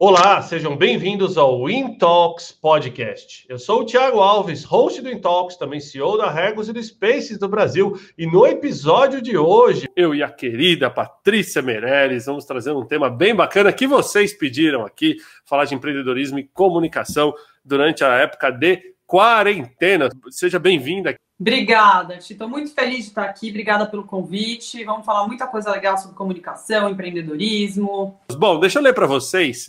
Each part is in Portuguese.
Olá, sejam bem-vindos ao Intalks Podcast. Eu sou o Thiago Alves, host do Intalks, também CEO da Regos e do Spaces do Brasil. E no episódio de hoje, eu e a querida Patrícia Meirelles vamos trazer um tema bem bacana que vocês pediram aqui, falar de empreendedorismo e comunicação durante a época de quarentena. Seja bem-vinda. Obrigada, Ti. Estou muito feliz de estar aqui. Obrigada pelo convite. Vamos falar muita coisa legal sobre comunicação, empreendedorismo. Bom, deixa eu ler para vocês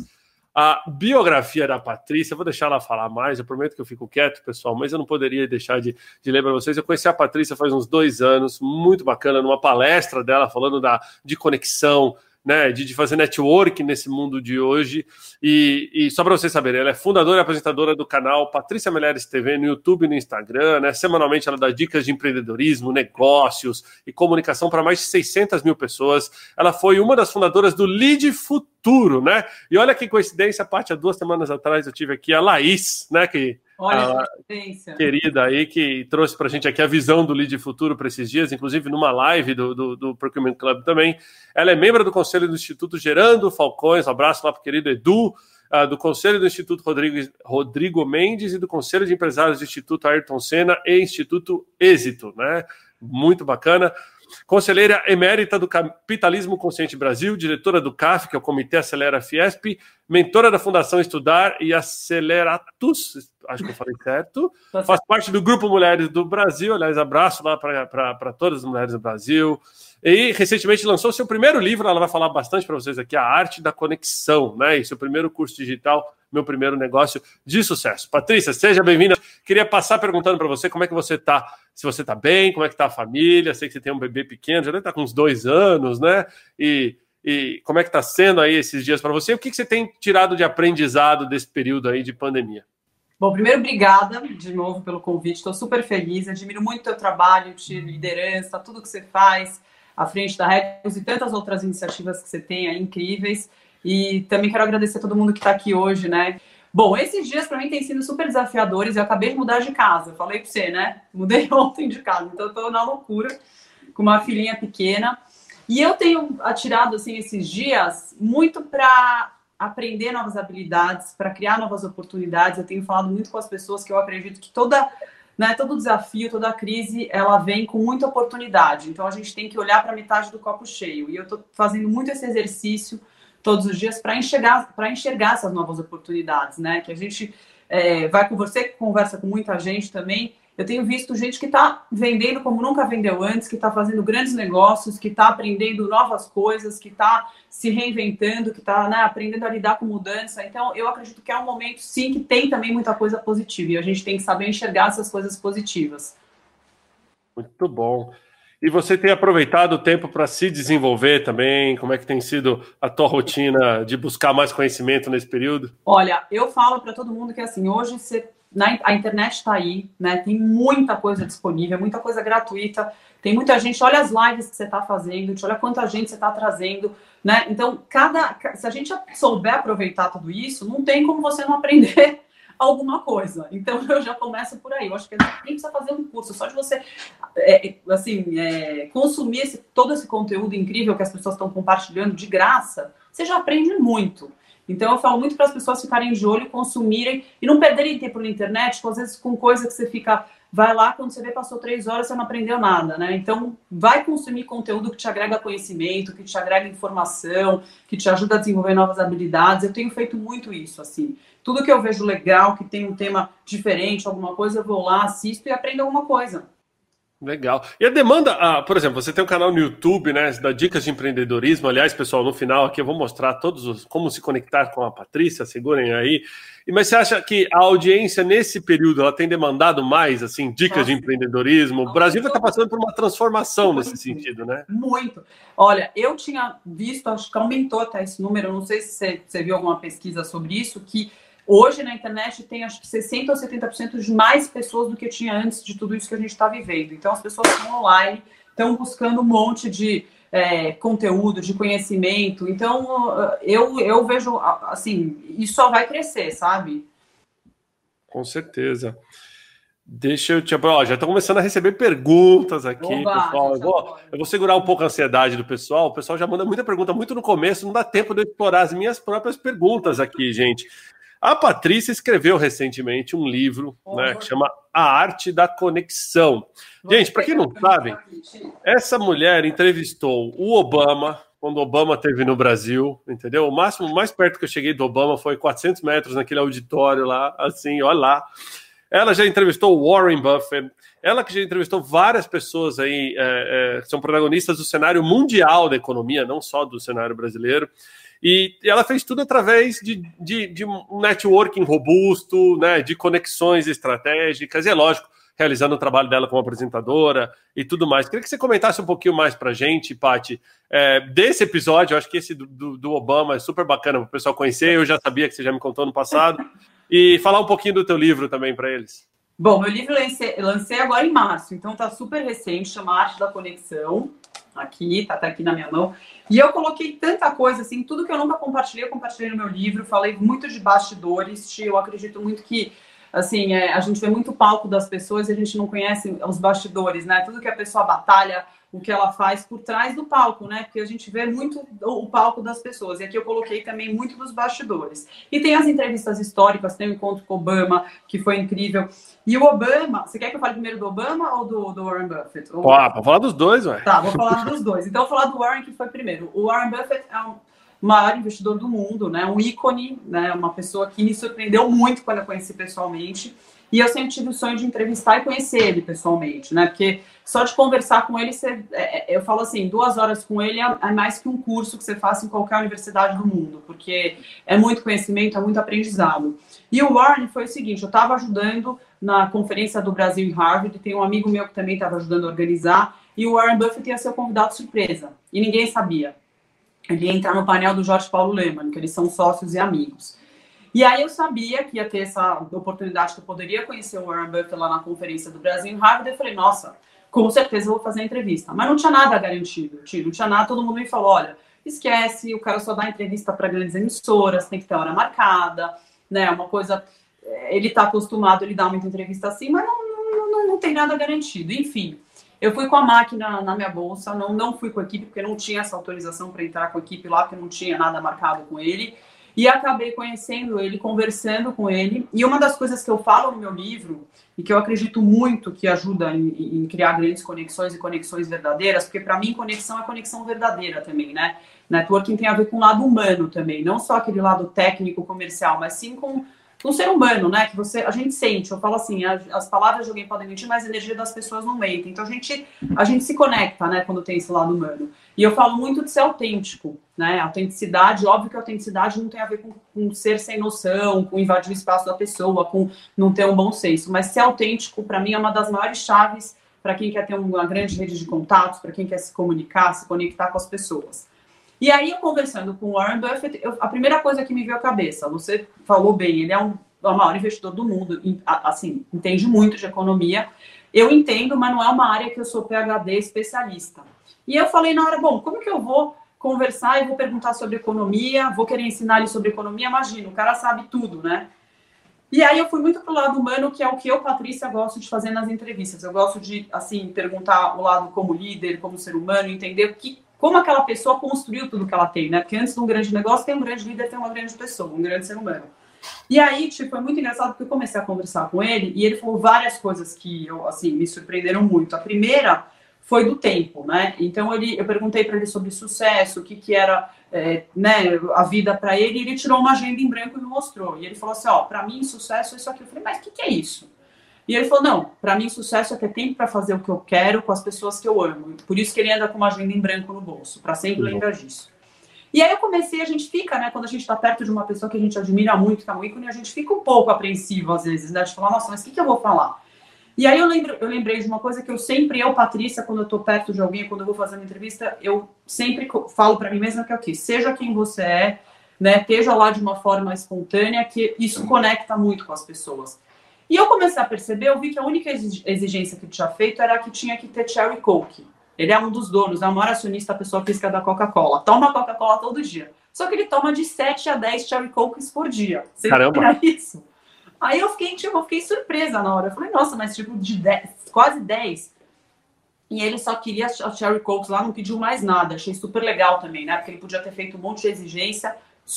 a biografia da Patrícia, vou deixar ela falar mais, eu prometo que eu fico quieto, pessoal, mas eu não poderia deixar de, de ler para vocês. Eu conheci a Patrícia faz uns dois anos, muito bacana, numa palestra dela falando da, de conexão, né, de, de, fazer network nesse mundo de hoje. E, e só para vocês saberem, ela é fundadora e apresentadora do canal Patrícia Melheres TV no YouTube e no Instagram. Né? Semanalmente ela dá dicas de empreendedorismo, negócios e comunicação para mais de 600 mil pessoas. Ela foi uma das fundadoras do Lead Futuro, né? E olha que coincidência, parte há duas semanas atrás eu tive aqui a Laís, né, que Olha a querida aí que trouxe para a gente aqui a visão do Lead Futuro para esses dias, inclusive numa live do, do, do, Procurement Club também. Ela é membro do Conselho do Instituto Gerando Falcões, um abraço lá para o querido Edu, uh, do Conselho do Instituto Rodrigo, Rodrigo Mendes e do Conselho de Empresários do Instituto Ayrton Senna e Instituto Êxito, né? Muito bacana. Conselheira emérita do Capitalismo Consciente Brasil, diretora do CAF, que é o Comitê Acelera Fiesp, mentora da Fundação Estudar e Aceleratus, acho que eu falei certo. Tá Faz parte do Grupo Mulheres do Brasil, aliás, abraço lá para todas as mulheres do Brasil. E recentemente lançou seu primeiro livro, ela vai falar bastante para vocês aqui, A Arte da Conexão, né? E seu primeiro curso digital, meu primeiro negócio de sucesso. Patrícia, seja bem-vinda. Queria passar perguntando para você como é que você está, se você está bem, como é que está a família. Sei que você tem um bebê pequeno, já deve estar tá com uns dois anos, né? E, e como é que está sendo aí esses dias para você? O que, que você tem tirado de aprendizado desse período aí de pandemia? Bom, primeiro, obrigada de novo pelo convite. Estou super feliz, admiro muito o teu trabalho, de liderança, tudo que você faz à frente da Recos e tantas outras iniciativas que você tem aí incríveis. E também quero agradecer a todo mundo que está aqui hoje, né? Bom, esses dias para mim têm sido super desafiadores. Eu acabei de mudar de casa, falei para você, né? Mudei ontem de casa, então estou na loucura com uma filhinha pequena. E eu tenho atirado assim esses dias muito para aprender novas habilidades, para criar novas oportunidades. Eu tenho falado muito com as pessoas que eu acredito que toda né, todo desafio, toda crise, ela vem com muita oportunidade. Então a gente tem que olhar para metade do copo cheio. E eu estou fazendo muito esse exercício todos os dias para enxergar, para enxergar essas novas oportunidades, né? Que a gente é, vai com você, que conversa com muita gente também, eu tenho visto gente que está vendendo como nunca vendeu antes, que está fazendo grandes negócios, que está aprendendo novas coisas, que está se reinventando, que está né, aprendendo a lidar com mudança. Então, eu acredito que é um momento, sim, que tem também muita coisa positiva e a gente tem que saber enxergar essas coisas positivas. Muito bom. E você tem aproveitado o tempo para se desenvolver também? Como é que tem sido a tua rotina de buscar mais conhecimento nesse período? Olha, eu falo para todo mundo que assim, hoje você na, a internet está aí, né? Tem muita coisa disponível, muita coisa gratuita. Tem muita gente, olha as lives que você está fazendo, olha quanta gente você está trazendo, né? Então, cada, se a gente souber aproveitar tudo isso, não tem como você não aprender alguma coisa. Então, eu já começo por aí. Eu acho que nem precisa fazer um curso, só de você, é, assim, é, consumir esse, todo esse conteúdo incrível que as pessoas estão compartilhando de graça, você já aprende muito. Então, eu falo muito para as pessoas ficarem de olho, consumirem e não perderem tempo na internet, às vezes com coisa que você fica. Vai lá, quando você vê, passou três horas, você não aprendeu nada, né? Então, vai consumir conteúdo que te agrega conhecimento, que te agrega informação, que te ajuda a desenvolver novas habilidades. Eu tenho feito muito isso, assim. Tudo que eu vejo legal, que tem um tema diferente, alguma coisa, eu vou lá, assisto e aprendo alguma coisa. Legal. E a demanda, ah, por exemplo, você tem um canal no YouTube, né, da dicas de empreendedorismo. Aliás, pessoal, no final aqui eu vou mostrar todos os como se conectar com a Patrícia, segurem aí. E mas você acha que a audiência nesse período ela tem demandado mais assim dicas Nossa. de empreendedorismo? O Brasil estar passando por uma transformação nesse sentido, né? Muito. Olha, eu tinha visto, acho que aumentou até esse número, não sei se você, você viu alguma pesquisa sobre isso, que Hoje na internet tem acho que 60% ou 70% de mais pessoas do que tinha antes de tudo isso que a gente está vivendo. Então as pessoas estão online, estão buscando um monte de é, conteúdo, de conhecimento. Então eu, eu vejo assim, isso só vai crescer, sabe? Com certeza. Deixa eu te. Ó, já estou começando a receber perguntas aqui, Oba, pessoal. Eu vou, eu vou, segurar um pouco a ansiedade do pessoal. O pessoal já manda muita pergunta muito no começo, não dá tempo de eu explorar as minhas próprias perguntas aqui, gente. A Patrícia escreveu recentemente um livro né, que chama A Arte da Conexão. Gente, para quem não sabe, essa mulher entrevistou o Obama quando o Obama teve no Brasil, entendeu? O máximo, mais perto que eu cheguei do Obama foi 400 metros naquele auditório lá, assim, olha lá. Ela já entrevistou Warren Buffett, ela que já entrevistou várias pessoas aí é, é, que são protagonistas do cenário mundial da economia, não só do cenário brasileiro. E ela fez tudo através de, de, de um networking robusto, né, de conexões estratégicas, e é lógico, realizando o trabalho dela como apresentadora e tudo mais. Queria que você comentasse um pouquinho mais para a gente, Paty, é, desse episódio. Eu acho que esse do, do, do Obama é super bacana para o pessoal conhecer. Eu já sabia que você já me contou no passado. E falar um pouquinho do teu livro também para eles. Bom, meu livro lancei, lancei, agora em março, então tá super recente, chama Arte da Conexão. Aqui, tá, tá aqui na minha mão. E eu coloquei tanta coisa, assim, tudo que eu nunca compartilhei, eu compartilhei no meu livro. Falei muito de bastidores. Eu acredito muito que assim, é, a gente vê muito palco das pessoas e a gente não conhece os bastidores, né? Tudo que a pessoa batalha, o que ela faz por trás do palco, né? Porque a gente vê muito o palco das pessoas. E aqui eu coloquei também muito dos bastidores. E tem as entrevistas históricas, tem o encontro com o Obama, que foi incrível. E o Obama, você quer que eu fale primeiro do Obama ou do, do Warren Buffett? Ou... Vou falar dos dois, ué. Tá, vou falar dos dois. Então, vou falar do Warren, que foi primeiro. O Warren Buffett é um maior investidor do mundo, né? Um ícone, né? Uma pessoa que me surpreendeu muito quando eu conheci pessoalmente. E eu sempre tive o sonho de entrevistar e conhecer ele pessoalmente, né? Porque só de conversar com ele, você, é, é eu falo assim, duas horas com ele é, é mais que um curso que você faça em qualquer universidade do mundo, porque é muito conhecimento, é muito aprendizado. E o Warren foi o seguinte: eu estava ajudando na conferência do Brasil em Harvard, tem um amigo meu que também estava ajudando a organizar, e o Warren Buffett ia ser o convidado surpresa, e ninguém sabia ele ia entrar no painel do Jorge Paulo Leman, que eles são sócios e amigos. E aí eu sabia que ia ter essa oportunidade que eu poderia conhecer o Warren Buffett lá na conferência do Brasil em Harvard. Eu falei, nossa, com certeza eu vou fazer a entrevista. Mas não tinha nada garantido, não tinha nada. Todo mundo me falou, olha, esquece, o cara só dá entrevista para grandes emissoras, tem que ter hora marcada, né? Uma coisa, eh, ele está acostumado, ele dá muita entrevista assim, mas não, não, não, não tem nada garantido. Enfim, eu fui com a máquina na minha bolsa, não, não fui com a equipe, porque não tinha essa autorização para entrar com a equipe lá, porque não tinha nada marcado com ele. E acabei conhecendo ele, conversando com ele. E uma das coisas que eu falo no meu livro, e que eu acredito muito que ajuda em, em criar grandes conexões e conexões verdadeiras, porque para mim conexão é conexão verdadeira também, né? Networking tem a ver com o lado humano também, não só aquele lado técnico, comercial, mas sim com um ser humano, né? Que você, a gente sente. Eu falo assim, as, as palavras de alguém podem mentir, mas a energia das pessoas não mente. Então a gente, a gente se conecta, né? Quando tem esse lado humano. E eu falo muito de ser autêntico, né? Autenticidade, óbvio que a autenticidade não tem a ver com, com ser sem noção, com invadir o espaço da pessoa, com não ter um bom senso. Mas ser autêntico, para mim, é uma das maiores chaves para quem quer ter uma grande rede de contatos, para quem quer se comunicar, se conectar com as pessoas. E aí, eu conversando com o Warren Buffett, eu, a primeira coisa que me veio à cabeça, você falou bem, ele é um, é o maior investidor do mundo, assim, entende muito de economia. Eu entendo, mas não é uma área que eu sou PhD especialista. E eu falei na hora, bom, como que eu vou conversar e vou perguntar sobre economia, vou querer ensinar ele sobre economia? Imagina, o cara sabe tudo, né? E aí eu fui muito pro lado humano, que é o que eu, Patrícia, gosto de fazer nas entrevistas. Eu gosto de, assim, perguntar o lado como líder, como ser humano, entender o que, como aquela pessoa construiu tudo que ela tem, né? Porque antes de um grande negócio, tem um grande líder, tem uma grande pessoa, um grande ser humano. E aí, tipo, foi muito engraçado porque eu comecei a conversar com ele e ele falou várias coisas que eu, assim, me surpreenderam muito. A primeira foi do tempo, né? Então ele, eu perguntei para ele sobre sucesso, o que que era, é, né, a vida para ele, e ele tirou uma agenda em branco e me mostrou. E ele falou assim, ó, para mim sucesso é isso aqui. Eu falei, mas o que que é isso? E ele falou: não, para mim sucesso é ter tempo para fazer o que eu quero com as pessoas que eu amo. Por isso que ele anda com uma agenda em branco no bolso, para sempre lembrar disso. E aí eu comecei, a gente fica, né, quando a gente está perto de uma pessoa que a gente admira muito, que é um ícone, a gente fica um pouco apreensivo às vezes, né, de falar, nossa, mas o que, que eu vou falar? E aí eu, lembro, eu lembrei de uma coisa que eu sempre, eu, Patrícia, quando eu estou perto de alguém, quando eu vou fazer uma entrevista, eu sempre falo para mim mesma que é o quê? Seja quem você é, né, esteja lá de uma forma espontânea, que isso conecta muito com as pessoas. E eu comecei a perceber, eu vi que a única exigência que tinha feito era que tinha que ter Cherry Coke. Ele é um dos donos, é o maior acionista, a pessoa física da Coca-Cola. Toma Coca-Cola todo dia. Só que ele toma de 7 a 10 Cherry Cokes por dia. Você Caramba! Isso? Aí eu fiquei, tipo, eu fiquei surpresa na hora. Eu falei, nossa, mas tipo, de 10, quase 10. E ele só queria a Cherry Coke lá, não pediu mais nada. Achei super legal também, né? Porque ele podia ter feito um monte de exigência,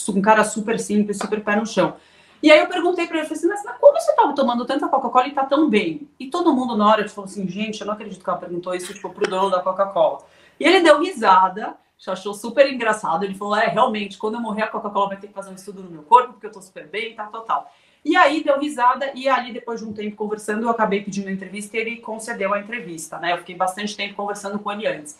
um cara super simples, super pé no chão. E aí eu perguntei para ele, falei assim, mas como você estava tomando tanta Coca-Cola e tá tão bem? E todo mundo na hora falou assim, gente, eu não acredito que ela perguntou isso tipo, pro dono da Coca-Cola. E ele deu risada, achou super engraçado. Ele falou, é, realmente, quando eu morrer a Coca-Cola vai ter que fazer um estudo no meu corpo, porque eu tô super bem, tá, total. E aí deu risada, e ali, depois de um tempo conversando, eu acabei pedindo a entrevista e ele concedeu a entrevista, né? Eu fiquei bastante tempo conversando com ele antes.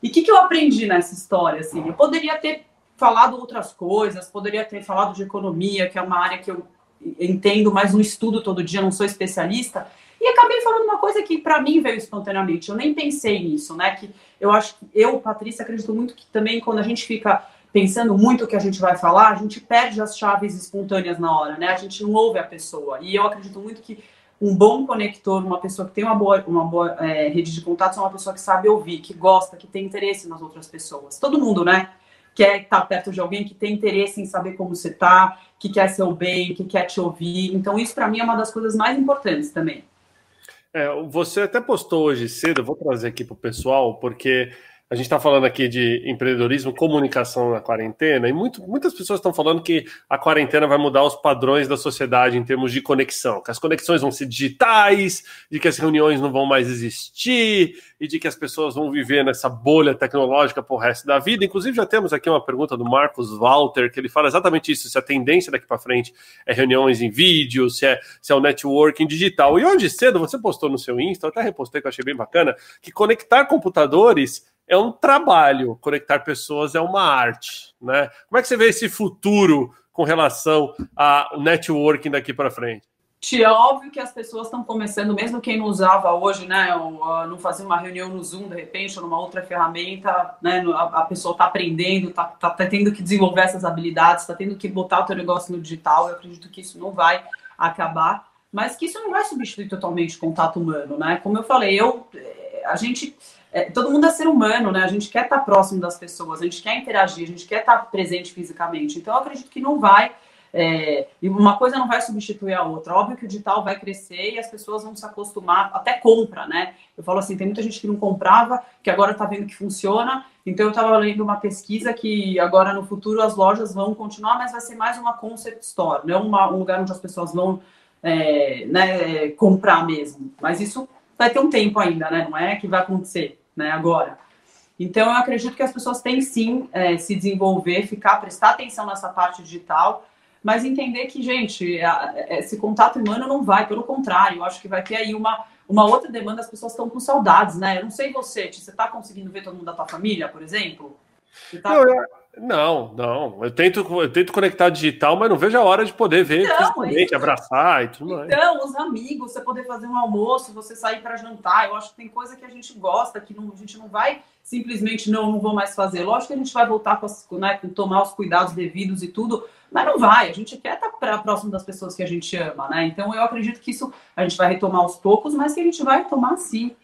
E o que, que eu aprendi nessa história, assim? Eu poderia ter falado outras coisas, poderia ter falado de economia, que é uma área que eu entendo, mas não estudo todo dia, não sou especialista. E acabei falando uma coisa que para mim veio espontaneamente. Eu nem pensei nisso, né? Que eu acho que eu, Patrícia, acredito muito que também quando a gente fica pensando muito o que a gente vai falar, a gente perde as chaves espontâneas na hora, né? A gente não ouve a pessoa. E eu acredito muito que um bom conector, uma pessoa que tem uma boa, uma boa é, rede de contatos, é uma pessoa que sabe ouvir, que gosta, que tem interesse nas outras pessoas. Todo mundo, né? Quer estar perto de alguém que tem interesse em saber como você tá, que quer seu bem, que quer te ouvir. Então, isso para mim é uma das coisas mais importantes também. É, você até postou hoje cedo, vou trazer aqui para o pessoal, porque a gente está falando aqui de empreendedorismo, comunicação na quarentena, e muito, muitas pessoas estão falando que a quarentena vai mudar os padrões da sociedade em termos de conexão, que as conexões vão ser digitais, de que as reuniões não vão mais existir, e de que as pessoas vão viver nessa bolha tecnológica por resto da vida. Inclusive, já temos aqui uma pergunta do Marcos Walter, que ele fala exatamente isso: se a tendência daqui para frente é reuniões em vídeo, se é, se é o networking digital. E hoje cedo você postou no seu Insta, eu até repostei que eu achei bem bacana, que conectar computadores é um trabalho, conectar pessoas é uma arte, né? Como é que você vê esse futuro com relação ao networking daqui para frente? Tia, é óbvio que as pessoas estão começando, mesmo quem não usava hoje, né, não fazia uma reunião no Zoom de repente, ou numa outra ferramenta, né, a, a pessoa está aprendendo, está tá, tá tendo que desenvolver essas habilidades, está tendo que botar o teu negócio no digital. Eu acredito que isso não vai acabar, mas que isso não vai substituir totalmente o contato humano, né? Como eu falei, eu, eh, a gente é, todo mundo é ser humano, né? A gente quer estar próximo das pessoas, a gente quer interagir, a gente quer estar presente fisicamente. Então, eu acredito que não vai. É, e uma coisa não vai substituir a outra. Óbvio que o digital vai crescer e as pessoas vão se acostumar, até compra, né? Eu falo assim: tem muita gente que não comprava, que agora está vendo que funciona. Então, eu estava lendo uma pesquisa que agora no futuro as lojas vão continuar, mas vai ser mais uma concept store, não uma, um lugar onde as pessoas vão é, né, comprar mesmo. Mas isso vai ter um tempo ainda, né? Não é que vai acontecer né, agora. Então, eu acredito que as pessoas têm sim é, se desenvolver, ficar, prestar atenção nessa parte digital, mas entender que, gente, esse contato humano não vai, pelo contrário, eu acho que vai ter aí uma, uma outra demanda, as pessoas estão com saudades, né? Eu não sei você, você está conseguindo ver todo mundo da tua família, por exemplo? Tá... Não, eu, não, não. Eu tento, eu tento conectar digital, mas não vejo a hora de poder ver então, é abraçar e tudo mais. Então, os amigos, você poder fazer um almoço, você sair para jantar. Eu acho que tem coisa que a gente gosta, que não, a gente não vai simplesmente não, não vou mais fazer. Lógico que a gente vai voltar com, as, né, com tomar os cuidados devidos e tudo, mas não vai. A gente quer estar pra, próximo das pessoas que a gente ama, né? Então, eu acredito que isso a gente vai retomar aos poucos, mas que a gente vai tomar sim.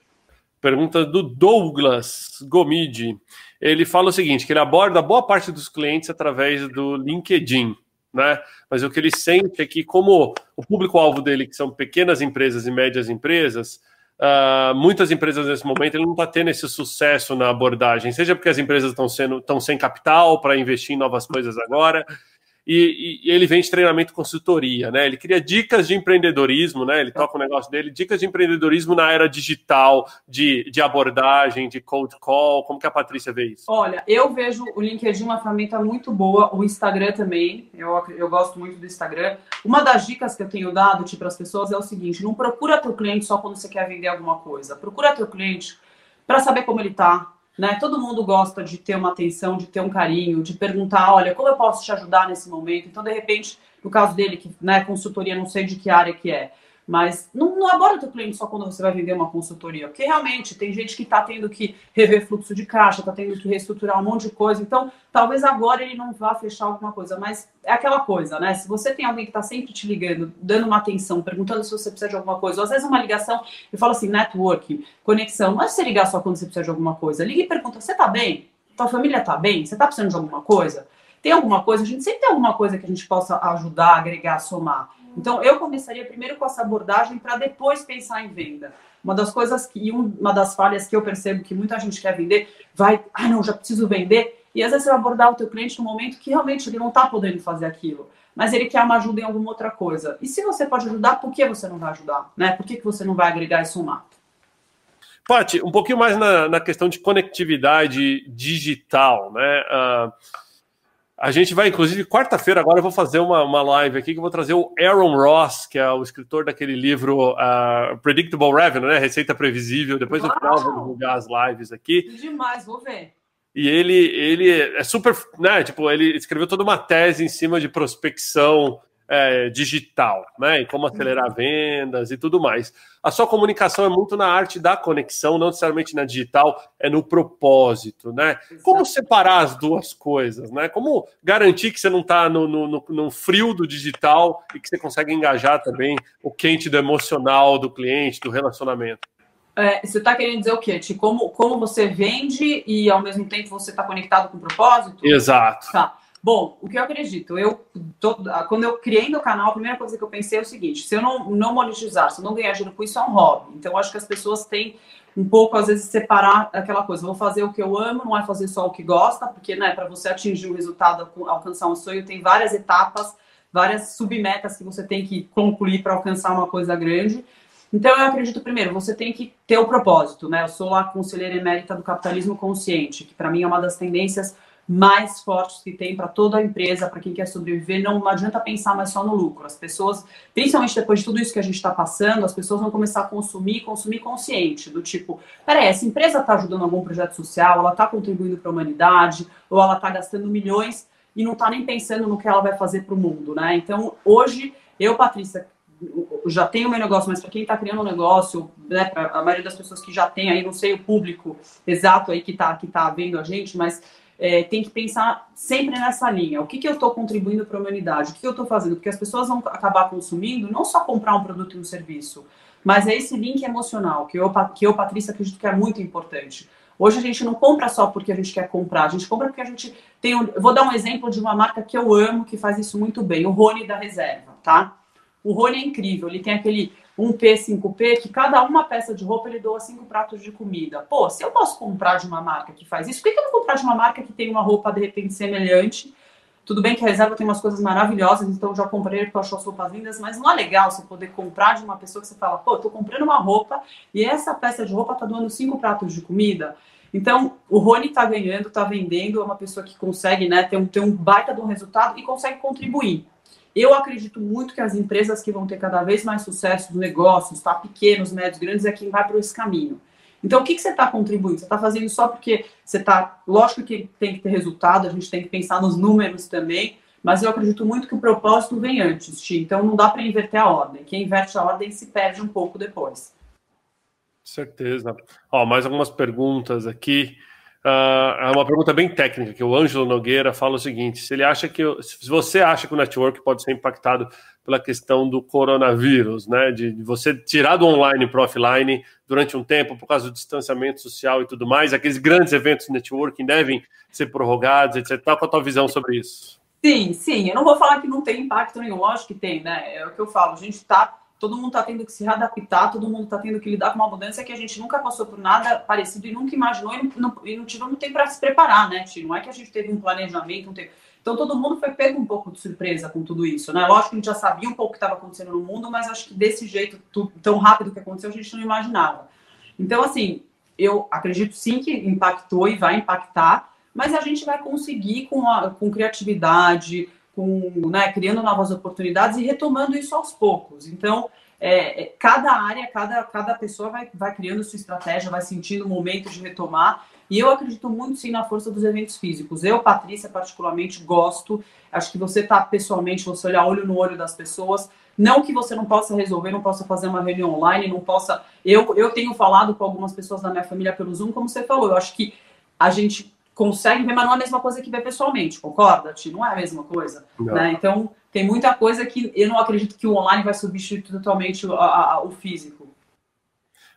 Pergunta do Douglas Gomide ele fala o seguinte: que ele aborda boa parte dos clientes através do LinkedIn, né? Mas o que ele sente é que, como o público-alvo dele, que são pequenas empresas e médias empresas, uh, muitas empresas nesse momento ele não está tendo esse sucesso na abordagem, seja porque as empresas estão sendo estão sem capital para investir em novas coisas agora, e, e, ele vende treinamento consultoria, né? Ele cria dicas de empreendedorismo, né? Ele toca o negócio dele, dicas de empreendedorismo na era digital, de, de abordagem, de cold call. Como que a Patrícia vê isso? Olha, eu vejo o LinkedIn uma ferramenta muito boa, o Instagram também. Eu, eu gosto muito do Instagram. Uma das dicas que eu tenho dado tipo, para as pessoas é o seguinte: não procura teu cliente só quando você quer vender alguma coisa. Procura teu cliente para saber como ele está né? Todo mundo gosta de ter uma atenção, de ter um carinho, de perguntar, olha, como eu posso te ajudar nesse momento? Então, de repente, no caso dele, que né, consultoria, não sei de que área que é, mas não, não aborda o teu cliente só quando você vai vender uma consultoria, porque realmente tem gente que está tendo que rever fluxo de caixa, está tendo que reestruturar um monte de coisa. Então, talvez agora ele não vá fechar alguma coisa, mas é aquela coisa, né? Se você tem alguém que está sempre te ligando, dando uma atenção, perguntando se você precisa de alguma coisa, ou às vezes uma ligação e fala assim, network, conexão, não é você ligar só quando você precisa de alguma coisa. Liga e pergunta: você está bem? Tua família está bem? Você está precisando de alguma coisa? Tem alguma coisa? A gente sempre tem alguma coisa que a gente possa ajudar, agregar, somar. Então, eu começaria primeiro com essa abordagem para depois pensar em venda. Uma das coisas que, uma das falhas que eu percebo que muita gente quer vender, vai, ah, não, já preciso vender. E às vezes você vai abordar o teu cliente no momento que realmente ele não está podendo fazer aquilo, mas ele quer uma ajuda em alguma outra coisa. E se você pode ajudar, por que você não vai ajudar? Né? Por que, que você não vai agregar e somar? Pati, um pouquinho mais na, na, questão de conectividade digital, né? Uh, a gente vai, inclusive, quarta-feira agora eu vou fazer uma, uma live aqui que eu vou trazer o Aaron Ross, que é o escritor daquele livro uh, Predictable Revenue, né? Receita Previsível. Depois Uau! no final vou divulgar as lives aqui. Demais, vou ver. E ele, ele é super, né? Tipo, ele escreveu toda uma tese em cima de prospecção é, digital, né? E como acelerar uhum. vendas e tudo mais. A sua comunicação é muito na arte da conexão, não necessariamente na digital, é no propósito, né? Como separar as duas coisas, né? Como garantir que você não está no, no, no, frio do digital e que você consegue engajar também o quente do emocional do cliente, do relacionamento? É, você está querendo dizer o quê? De como, como você vende e ao mesmo tempo você está conectado com o propósito? Exato. Tá. Bom, o que eu acredito, eu tô, quando eu criei meu canal, a primeira coisa que eu pensei é o seguinte: se eu não, não monetizar, se eu não ganhar dinheiro com isso, é um hobby. Então, eu acho que as pessoas têm um pouco, às vezes, separar aquela coisa. Vou fazer o que eu amo, não é fazer só o que gosta, porque, né, para você atingir o resultado, alcançar um sonho, tem várias etapas, várias submetas que você tem que concluir para alcançar uma coisa grande. Então, eu acredito, primeiro, você tem que ter o propósito, né? Eu sou lá conselheira emérita do capitalismo consciente, que para mim é uma das tendências mais fortes que tem para toda a empresa, para quem quer sobreviver. Não adianta pensar mais só no lucro. As pessoas, principalmente depois de tudo isso que a gente está passando, as pessoas vão começar a consumir, consumir consciente, do tipo, peraí, essa empresa está ajudando algum projeto social, ela está contribuindo para a humanidade, ou ela está gastando milhões e não está nem pensando no que ela vai fazer para o mundo, né? Então, hoje, eu, Patrícia, já tenho meu negócio, mas para quem está criando um negócio, né, a maioria das pessoas que já tem aí, não sei o público exato aí que está que tá vendo a gente, mas é, tem que pensar sempre nessa linha. O que, que eu estou contribuindo para a humanidade? O que, que eu estou fazendo? Porque as pessoas vão acabar consumindo não só comprar um produto e um serviço, mas é esse link emocional que eu, que eu, Patrícia, acredito que é muito importante. Hoje a gente não compra só porque a gente quer comprar, a gente compra porque a gente tem. Um, vou dar um exemplo de uma marca que eu amo, que faz isso muito bem, o Rony da Reserva, tá? O Rony é incrível, ele tem aquele um P, 5P, que cada uma peça de roupa ele doa cinco pratos de comida. Pô, se eu posso comprar de uma marca que faz isso, por que eu não comprar de uma marca que tem uma roupa de repente semelhante? Tudo bem que a reserva tem umas coisas maravilhosas, então já comprei porque eu as roupas lindas, mas não é legal você poder comprar de uma pessoa que você fala, pô, tô comprando uma roupa e essa peça de roupa tá doando cinco pratos de comida. Então, o Rony tá ganhando, tá vendendo, é uma pessoa que consegue, né, ter um, ter um baita de um resultado e consegue contribuir. Eu acredito muito que as empresas que vão ter cada vez mais sucesso, os negócios, tá? pequenos, médios, grandes, é quem vai para esse caminho. Então, o que, que você está contribuindo? Você está fazendo só porque você está. Lógico que tem que ter resultado, a gente tem que pensar nos números também, mas eu acredito muito que o propósito vem antes, Ti. Então, não dá para inverter a ordem. Quem inverte a ordem se perde um pouco depois. Certeza. Ó, mais algumas perguntas aqui. Uh, é uma pergunta bem técnica, que o Ângelo Nogueira fala o seguinte: se ele acha que se você acha que o network pode ser impactado pela questão do coronavírus, né? De, de você tirar do online para offline durante um tempo por causa do distanciamento social e tudo mais, aqueles grandes eventos de networking devem ser prorrogados, etc. Qual a tua visão sobre isso? Sim, sim. Eu não vou falar que não tem impacto nenhum, lógico que tem, né? É o que eu falo, a gente está todo mundo está tendo que se readaptar, todo mundo está tendo que lidar com uma mudança que a gente nunca passou por nada parecido e nunca imaginou e não, e não tivemos tempo para se preparar, né, Tio? Não é que a gente teve um planejamento, teve... Então todo mundo foi pego um pouco de surpresa com tudo isso, né? Lógico que a gente já sabia um pouco o que estava acontecendo no mundo, mas acho que desse jeito, tão rápido que aconteceu, a gente não imaginava. Então, assim, eu acredito sim que impactou e vai impactar, mas a gente vai conseguir com, a, com criatividade, com, né, criando novas oportunidades e retomando isso aos poucos. Então, é, é, cada área, cada, cada pessoa vai, vai criando sua estratégia, vai sentindo o momento de retomar. E eu acredito muito sim na força dos eventos físicos. Eu, Patrícia, particularmente gosto. Acho que você tá pessoalmente, você olhar olho no olho das pessoas. Não que você não possa resolver, não possa fazer uma reunião online, não possa. Eu, eu tenho falado com algumas pessoas da minha família pelo Zoom, como você falou. Eu acho que a gente consegue ver, mas não é a mesma coisa que ver pessoalmente, concorda, Ti? Não é a mesma coisa. Né? Então, tem muita coisa que eu não acredito que o online vai substituir totalmente o, a, o físico.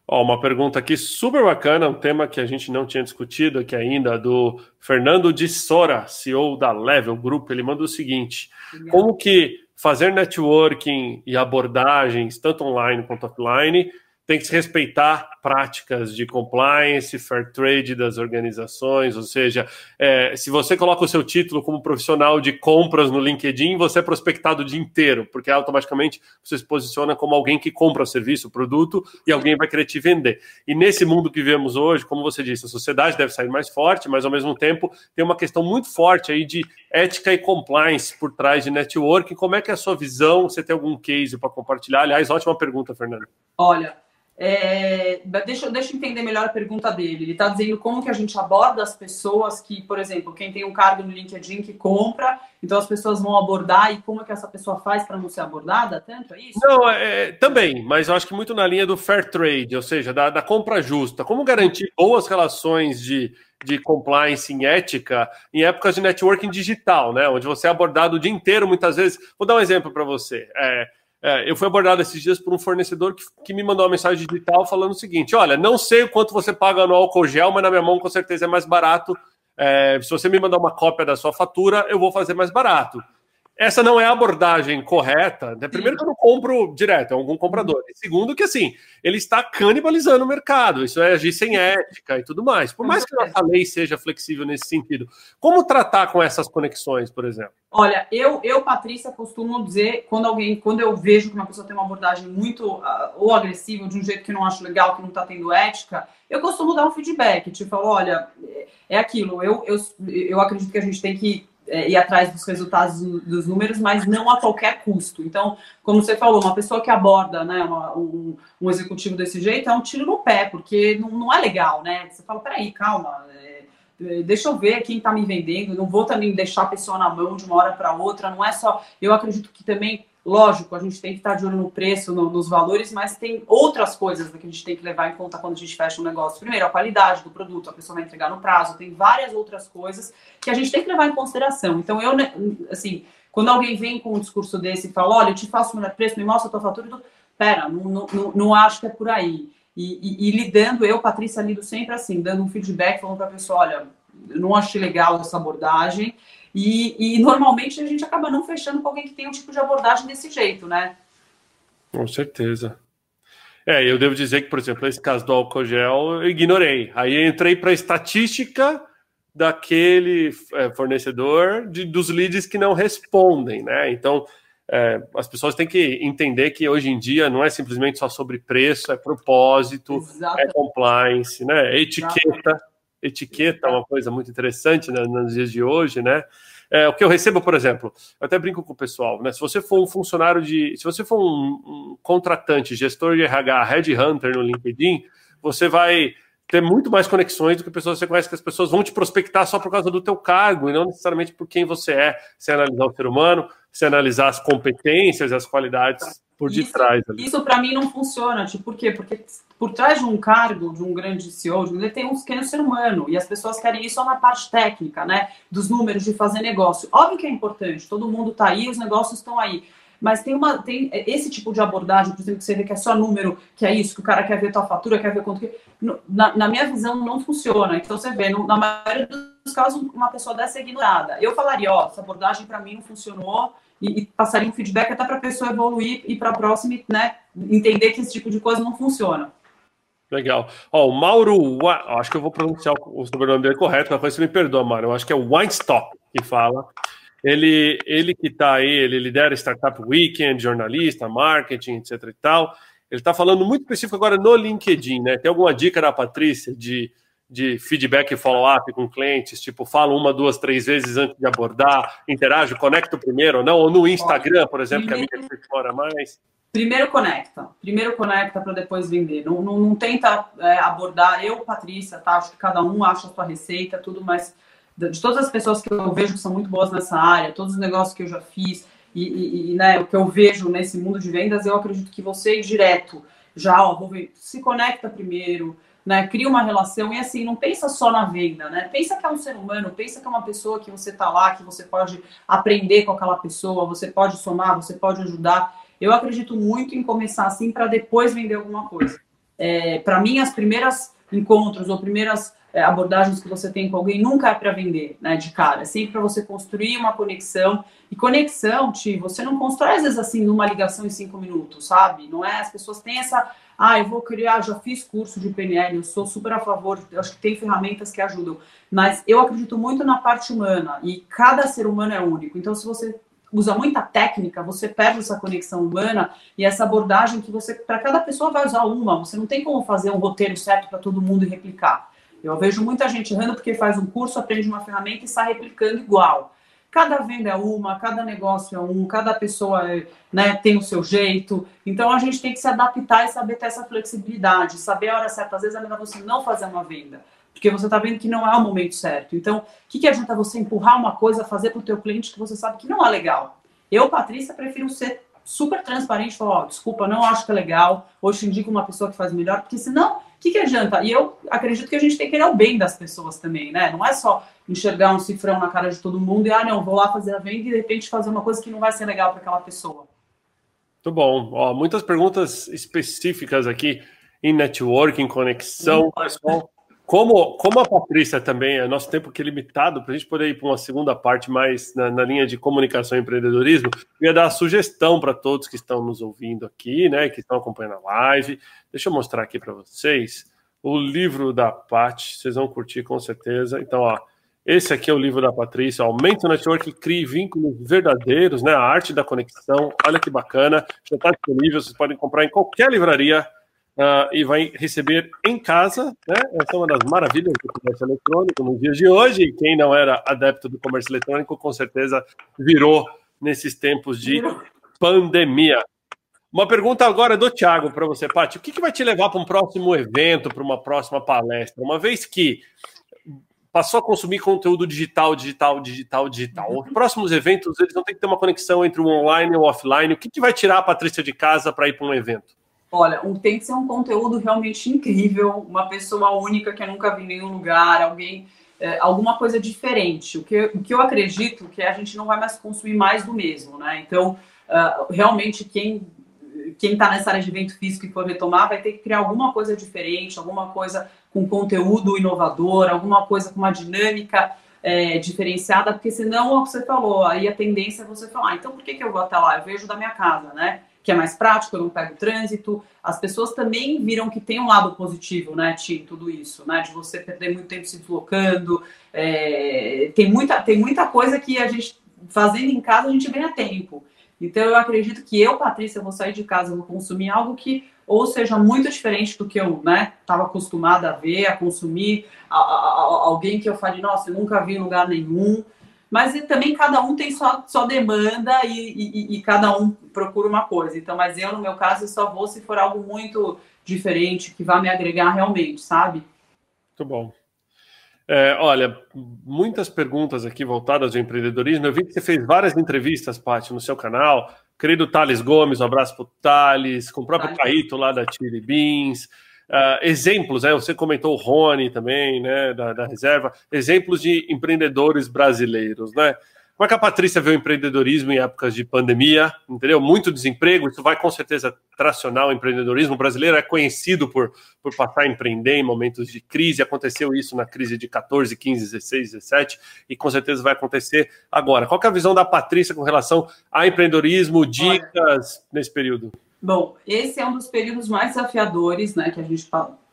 Ó, uma pergunta aqui super bacana, um tema que a gente não tinha discutido aqui ainda, do Fernando de Sora, CEO da Level Group. Ele manda o seguinte: como que fazer networking e abordagens, tanto online quanto offline, tem que se respeitar práticas de compliance, fair trade das organizações, ou seja, é, se você coloca o seu título como profissional de compras no LinkedIn, você é prospectado o dia inteiro, porque automaticamente você se posiciona como alguém que compra serviço, produto, e alguém vai querer te vender. E nesse mundo que vivemos hoje, como você disse, a sociedade deve sair mais forte, mas ao mesmo tempo tem uma questão muito forte aí de ética e compliance por trás de networking. Como é que é a sua visão? Você tem algum case para compartilhar? Aliás, ótima pergunta, Fernando. Olha, é, deixa, deixa eu entender melhor a pergunta dele. Ele está dizendo como que a gente aborda as pessoas que, por exemplo, quem tem um cargo no LinkedIn que compra, então as pessoas vão abordar e como é que essa pessoa faz para não ser abordada tanto, é isso? Não, é, é, também, mas eu acho que muito na linha do fair trade, ou seja, da, da compra justa. Como garantir boas relações de, de compliance em ética em épocas de networking digital, né? Onde você é abordado o dia inteiro, muitas vezes. Vou dar um exemplo para você. É, é, eu fui abordado esses dias por um fornecedor que, que, me mandou uma mensagem digital falando o seguinte: olha, não sei o quanto você paga no álcool gel, mas na minha mão com certeza é mais barato. É, se você me mandar uma cópia da sua fatura, eu vou fazer mais barato essa não é a abordagem correta. Né? Primeiro, que eu não compro direto, é algum comprador. E segundo, que assim, ele está canibalizando o mercado. Isso é agir sem ética e tudo mais. Por mais que a lei seja flexível nesse sentido. Como tratar com essas conexões, por exemplo? Olha, eu, eu Patrícia, costumo dizer, quando alguém, quando eu vejo que uma pessoa tem uma abordagem muito uh, ou agressiva, de um jeito que não acho legal, que não está tendo ética, eu costumo dar um feedback. Tipo, olha, é aquilo. Eu, eu, eu acredito que a gente tem que é, ir atrás dos resultados dos números, mas não a qualquer custo. Então, como você falou, uma pessoa que aborda né, uma, um, um, executivo desse jeito é um tiro no pé, porque não, não é legal, né? Você fala, peraí, calma, é, é deixa eu ver quem está me vendendo, não vou também deixar a pessoa na mão de uma hora para outra, não é só. Eu acredito que também Lógico, a gente tem que estar de olho no preço, no, nos valores, mas tem outras coisas que a gente tem que levar em conta quando a gente fecha um negócio. Primeiro, a qualidade do produto, a pessoa vai entregar no prazo, tem várias outras coisas que a gente tem que levar em consideração. Então, eu, né, assim, quando alguém vem com um discurso desse e fala, olha, eu te faço o melhor preço, me mostra a tua fatura, eu... pera, não, não, não acho que é por aí. E, e, e, lidando, eu, Patrícia, lido sempre assim, dando um feedback, falando para a pessoa, olha, não achei legal essa abordagem, e, e, normalmente a gente acaba não fechando com alguém que tem um tipo de abordagem desse jeito, né? Com certeza. É, eu devo dizer que, por exemplo, esse caso do álcool gel, eu ignorei. Aí entrei para a estatística daquele é, fornecedor de, dos leads que não respondem, né? Então, é, as pessoas têm que entender que hoje em dia não é simplesmente só sobre preço, é propósito, Exato. é compliance, né? É etiqueta etiqueta é uma coisa muito interessante né, nos dias de hoje, né? É, o que eu recebo, por exemplo, eu até brinco com o pessoal, né? Se você for um funcionário de. Se você for um, um contratante, gestor de RH, headhunter no LinkedIn, você vai ter muito mais conexões do que pessoas que você conhece, que as pessoas vão te prospectar só por causa do teu cargo e não necessariamente por quem você é. Se analisar o ser humano, se analisar as competências as qualidades por detrás. Isso, isso para mim não funciona. Tipo, por quê? Porque por trás de um cargo, de um grande CEO, ele tem um pequeno ser humano e as pessoas querem isso só na parte técnica, né? Dos números de fazer negócio. Óbvio que é importante, todo mundo está aí, os negócios estão aí. Mas tem uma tem esse tipo de abordagem, por exemplo, que você vê que é só número, que é isso, que o cara quer ver tua fatura, quer ver quanto que. Na, na minha visão, não funciona. Então você vê, no, na maioria dos casos, uma pessoa dessa é ignorada. Eu falaria, ó, essa abordagem para mim não funcionou e, e passaria um feedback até para a pessoa evoluir e para a próxima, né, entender que esse tipo de coisa não funciona. Legal. Ó, o Mauro, acho que eu vou pronunciar o sobrenome dele correto, mas você me perdoa, Mário. Eu acho que é o Weinstock que fala. Ele, ele que está aí, ele lidera Startup Weekend, jornalista, marketing, etc e tal. Ele está falando muito específico agora no LinkedIn, né? Tem alguma dica da Patrícia de, de feedback e follow-up com clientes? Tipo, fala uma, duas, três vezes antes de abordar, interage, conecta primeiro ou não? Ou no Instagram, por exemplo, que a mídia explora mais? Primeiro conecta, primeiro conecta para depois vender. Não, não, não tenta é, abordar, eu, Patrícia, tá? Acho que cada um acha a sua receita, tudo, mas de todas as pessoas que eu vejo que são muito boas nessa área, todos os negócios que eu já fiz e, e, e né, o que eu vejo nesse mundo de vendas, eu acredito que você direto, já, ó, vou ver, se conecta primeiro, né, cria uma relação e assim, não pensa só na venda, né? Pensa que é um ser humano, pensa que é uma pessoa que você tá lá, que você pode aprender com aquela pessoa, você pode somar, você pode ajudar. Eu acredito muito em começar assim para depois vender alguma coisa. É, para mim, as primeiras encontros ou primeiras é, abordagens que você tem com alguém nunca é para vender, né, de cara. É sempre para você construir uma conexão. E conexão, Ti, você não constrói às vezes assim numa ligação em cinco minutos, sabe? Não é? As pessoas têm essa. Ah, eu vou criar, já fiz curso de PNL, eu sou super a favor, acho que tem ferramentas que ajudam. Mas eu acredito muito na parte humana e cada ser humano é único. Então, se você usa muita técnica, você perde essa conexão humana e essa abordagem que você, para cada pessoa, vai usar uma. Você não tem como fazer um roteiro certo para todo mundo e replicar. Eu vejo muita gente errando porque faz um curso, aprende uma ferramenta e sai replicando igual. Cada venda é uma, cada negócio é um, cada pessoa né, tem o seu jeito. Então a gente tem que se adaptar e saber ter essa flexibilidade, saber a hora certa. Às vezes é melhor você não fazer uma venda, porque você está vendo que não é o momento certo. Então, o que, que adianta você empurrar uma coisa, fazer para o teu cliente que você sabe que não é legal? Eu, Patrícia, prefiro ser super transparente, falar, oh, desculpa, não acho que é legal, hoje indico uma pessoa que faz melhor, porque senão o que, que adianta? E eu acredito que a gente tem que querer o bem das pessoas também, né? Não é só enxergar um cifrão na cara de todo mundo e, ah, não, vou lá fazer a venda e de repente fazer uma coisa que não vai ser legal para aquela pessoa. Muito bom. Ó, muitas perguntas específicas aqui em networking, conexão. Pessoal, como, como a Patrícia também, é nosso tempo aqui é limitado, para a gente poder ir para uma segunda parte mais na, na, linha de comunicação e empreendedorismo, eu ia dar a sugestão para todos que estão nos ouvindo aqui, né, que estão acompanhando a live. Deixa eu mostrar aqui para vocês o livro da Pat, vocês vão curtir com certeza. Então, ó, esse aqui é o livro da Patrícia, Aumenta o Network, crie vínculos verdadeiros, né, a arte da conexão. Olha que bacana, já está disponível, vocês podem comprar em qualquer livraria Uh, e vai receber em casa, né? Essa é uma das maravilhas do comércio eletrônico nos dias de hoje. E quem não era adepto do comércio eletrônico, com certeza virou nesses tempos de pandemia. Uma pergunta agora do Thiago para você, Paty. O que, que vai te levar para um próximo evento, para uma próxima palestra? Uma vez que passou a consumir conteúdo digital, digital, digital, digital. Os próximos eventos, eles vão ter que ter uma conexão entre o online e o offline. O que, que vai tirar a Patrícia de casa para ir para um evento? Olha, tem que ser um conteúdo realmente incrível, uma pessoa única que eu nunca vi em nenhum lugar, alguém, é, alguma coisa diferente. O que, o que eu acredito que a gente não vai mais consumir mais do mesmo, né? Então, uh, realmente, quem quem está nessa área de evento físico e for retomar vai ter que criar alguma coisa diferente, alguma coisa com conteúdo inovador, alguma coisa com uma dinâmica é, diferenciada, porque senão, você falou, aí a tendência é você falar, ah, então por que, que eu vou até lá? Eu vejo da minha casa, né? Que é mais prático, eu não pego trânsito. As pessoas também viram que tem um lado positivo, né, Tim, tudo isso, né, de você perder muito tempo se deslocando. É, tem, muita, tem muita coisa que a gente, fazendo em casa, a gente ganha tempo. Então, eu acredito que eu, Patrícia, vou sair de casa, vou consumir algo que ou seja muito diferente do que eu né, estava acostumada a ver, a consumir, a, a, a, alguém que eu fale, nossa, eu nunca vi em lugar nenhum mas também cada um tem sua, sua demanda e, e, e, cada um procura uma coisa. Então, mas eu, no meu caso, só vou se for algo muito diferente, que vá me agregar realmente, sabe? Muito bom. É, olha, muitas perguntas aqui voltadas ao empreendedorismo. Eu vi que você fez várias entrevistas, Paty, no seu canal. Querido Thales Gomes, um abraço para o Thales, com o próprio Caíto lá da Chili Beans. Uh, exemplos, né? Você comentou o Rony também, né? Da, da, reserva, exemplos de empreendedores brasileiros, né? Como é que a Patrícia vê o empreendedorismo em épocas de pandemia? Entendeu? Muito desemprego, isso vai com certeza tracionar o empreendedorismo. O brasileiro é conhecido por, por passar a empreender em momentos de crise. Aconteceu isso na crise de 14, 15, 16, 17 e com certeza vai acontecer agora. Qual é a visão da Patrícia com relação a empreendedorismo, dicas nesse período? Bom, esse é um dos períodos mais desafiadores né, que a gente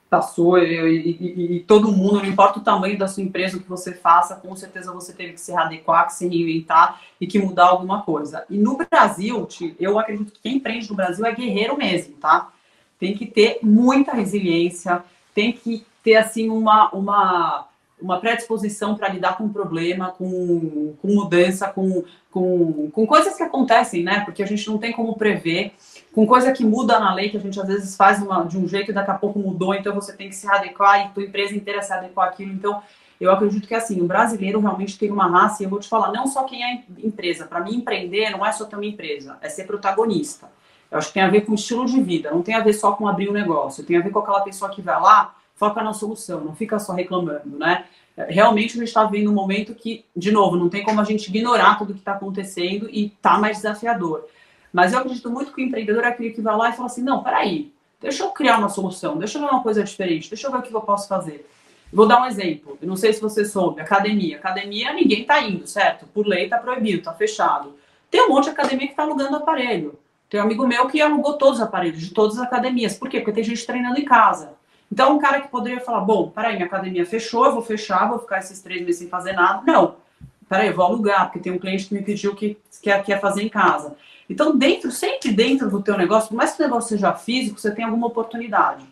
passou e, e, e, todo mundo, não importa o tamanho da sua empresa, o que você faça, com certeza você teve que se adequar, que se reinventar e que mudar alguma coisa. E no Brasil, eu acredito que quem empreende no Brasil é guerreiro mesmo, tá? Tem que ter muita resiliência, tem que ter assim uma, uma uma predisposição para lidar com problema, com, com mudança, com, com, com coisas que acontecem, né? Porque a gente não tem como prever, com coisa que muda na lei, que a gente às vezes faz uma, de um jeito e daqui a pouco mudou, então você tem que se adequar e tua empresa inteira se adequar àquilo. Então, eu acredito que assim, o brasileiro realmente tem uma raça, e eu vou te falar, não só quem é empresa. Para mim, empreender não é só ter uma empresa, é ser protagonista. Eu acho que tem a ver com estilo de vida, não tem a ver só com abrir um negócio, tem a ver com aquela pessoa que vai lá foca na solução, não fica só reclamando, né? Realmente a gente está vendo um momento que, de novo, não tem como a gente ignorar tudo que está acontecendo e está mais desafiador. Mas eu acredito muito que o empreendedor é aquele que vai lá e fala assim, não, peraí, Deixa eu criar uma solução, deixa eu ver uma coisa diferente, deixa eu ver o que eu posso fazer. Vou dar um exemplo. Eu não sei se você soube, academia. Academia, ninguém está indo, certo? Por lei está proibido, está fechado. Tem um monte de academia que está alugando aparelho. Tem um amigo meu que alugou todos os aparelhos de todas as academias. Por quê? Porque tem gente treinando em casa. Então, um cara que poderia falar: bom, peraí, minha academia fechou, eu vou fechar, vou ficar esses três meses sem fazer nada. Não. Peraí, eu vou alugar, porque tem um cliente que me pediu que quer, quer fazer em casa. Então, dentro, sempre dentro do teu negócio, por mais que o negócio seja físico, você tem alguma oportunidade.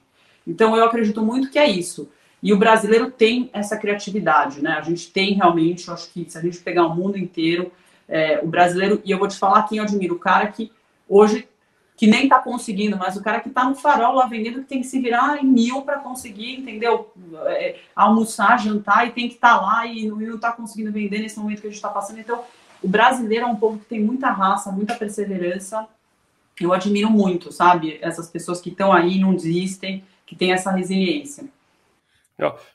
Então, eu acredito muito que é isso. E o brasileiro tem essa criatividade, né? A gente tem realmente, eu acho que se a gente pegar o mundo inteiro, é, o brasileiro, e eu vou te falar quem eu admiro, o cara que hoje, que nem tá conseguindo, mas o cara que tá no farol lá vendendo, que tem que se virar em mil para conseguir, entendeu? É, almoçar, jantar e tem que estar tá lá e não, não tá conseguindo vender nesse momento que a gente está passando. Então, o brasileiro é um povo que tem muita raça, muita perseverança. Eu admiro muito, sabe? Essas pessoas que estão aí, não desistem, que têm essa resiliência.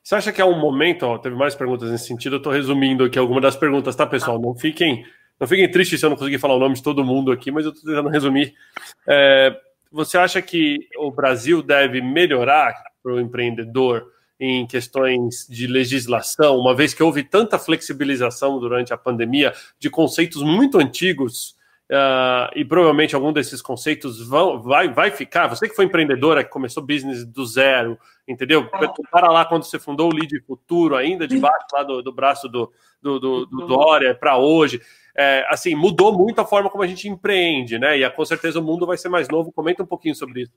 Você acha que é um momento, ó, teve mais perguntas nesse sentido, eu estou resumindo aqui algumas das perguntas, tá, pessoal? Não fiquem, não fiquem tristes se eu não conseguir falar o nome de todo mundo aqui, mas eu estou tentando resumir. É, você acha que o Brasil deve melhorar para o empreendedor em questões de legislação, uma vez que houve tanta flexibilização durante a pandemia de conceitos muito antigos Uh, e provavelmente algum desses conceitos vão, vai, vai ficar. Você que foi empreendedora, que começou business do zero, entendeu? Para lá quando você fundou o Lead Futuro, ainda debaixo lá do, do braço do, do, do, do Dória para hoje. É, assim, mudou muito a forma como a gente empreende, né? E com certeza o mundo vai ser mais novo. Comenta um pouquinho sobre isso.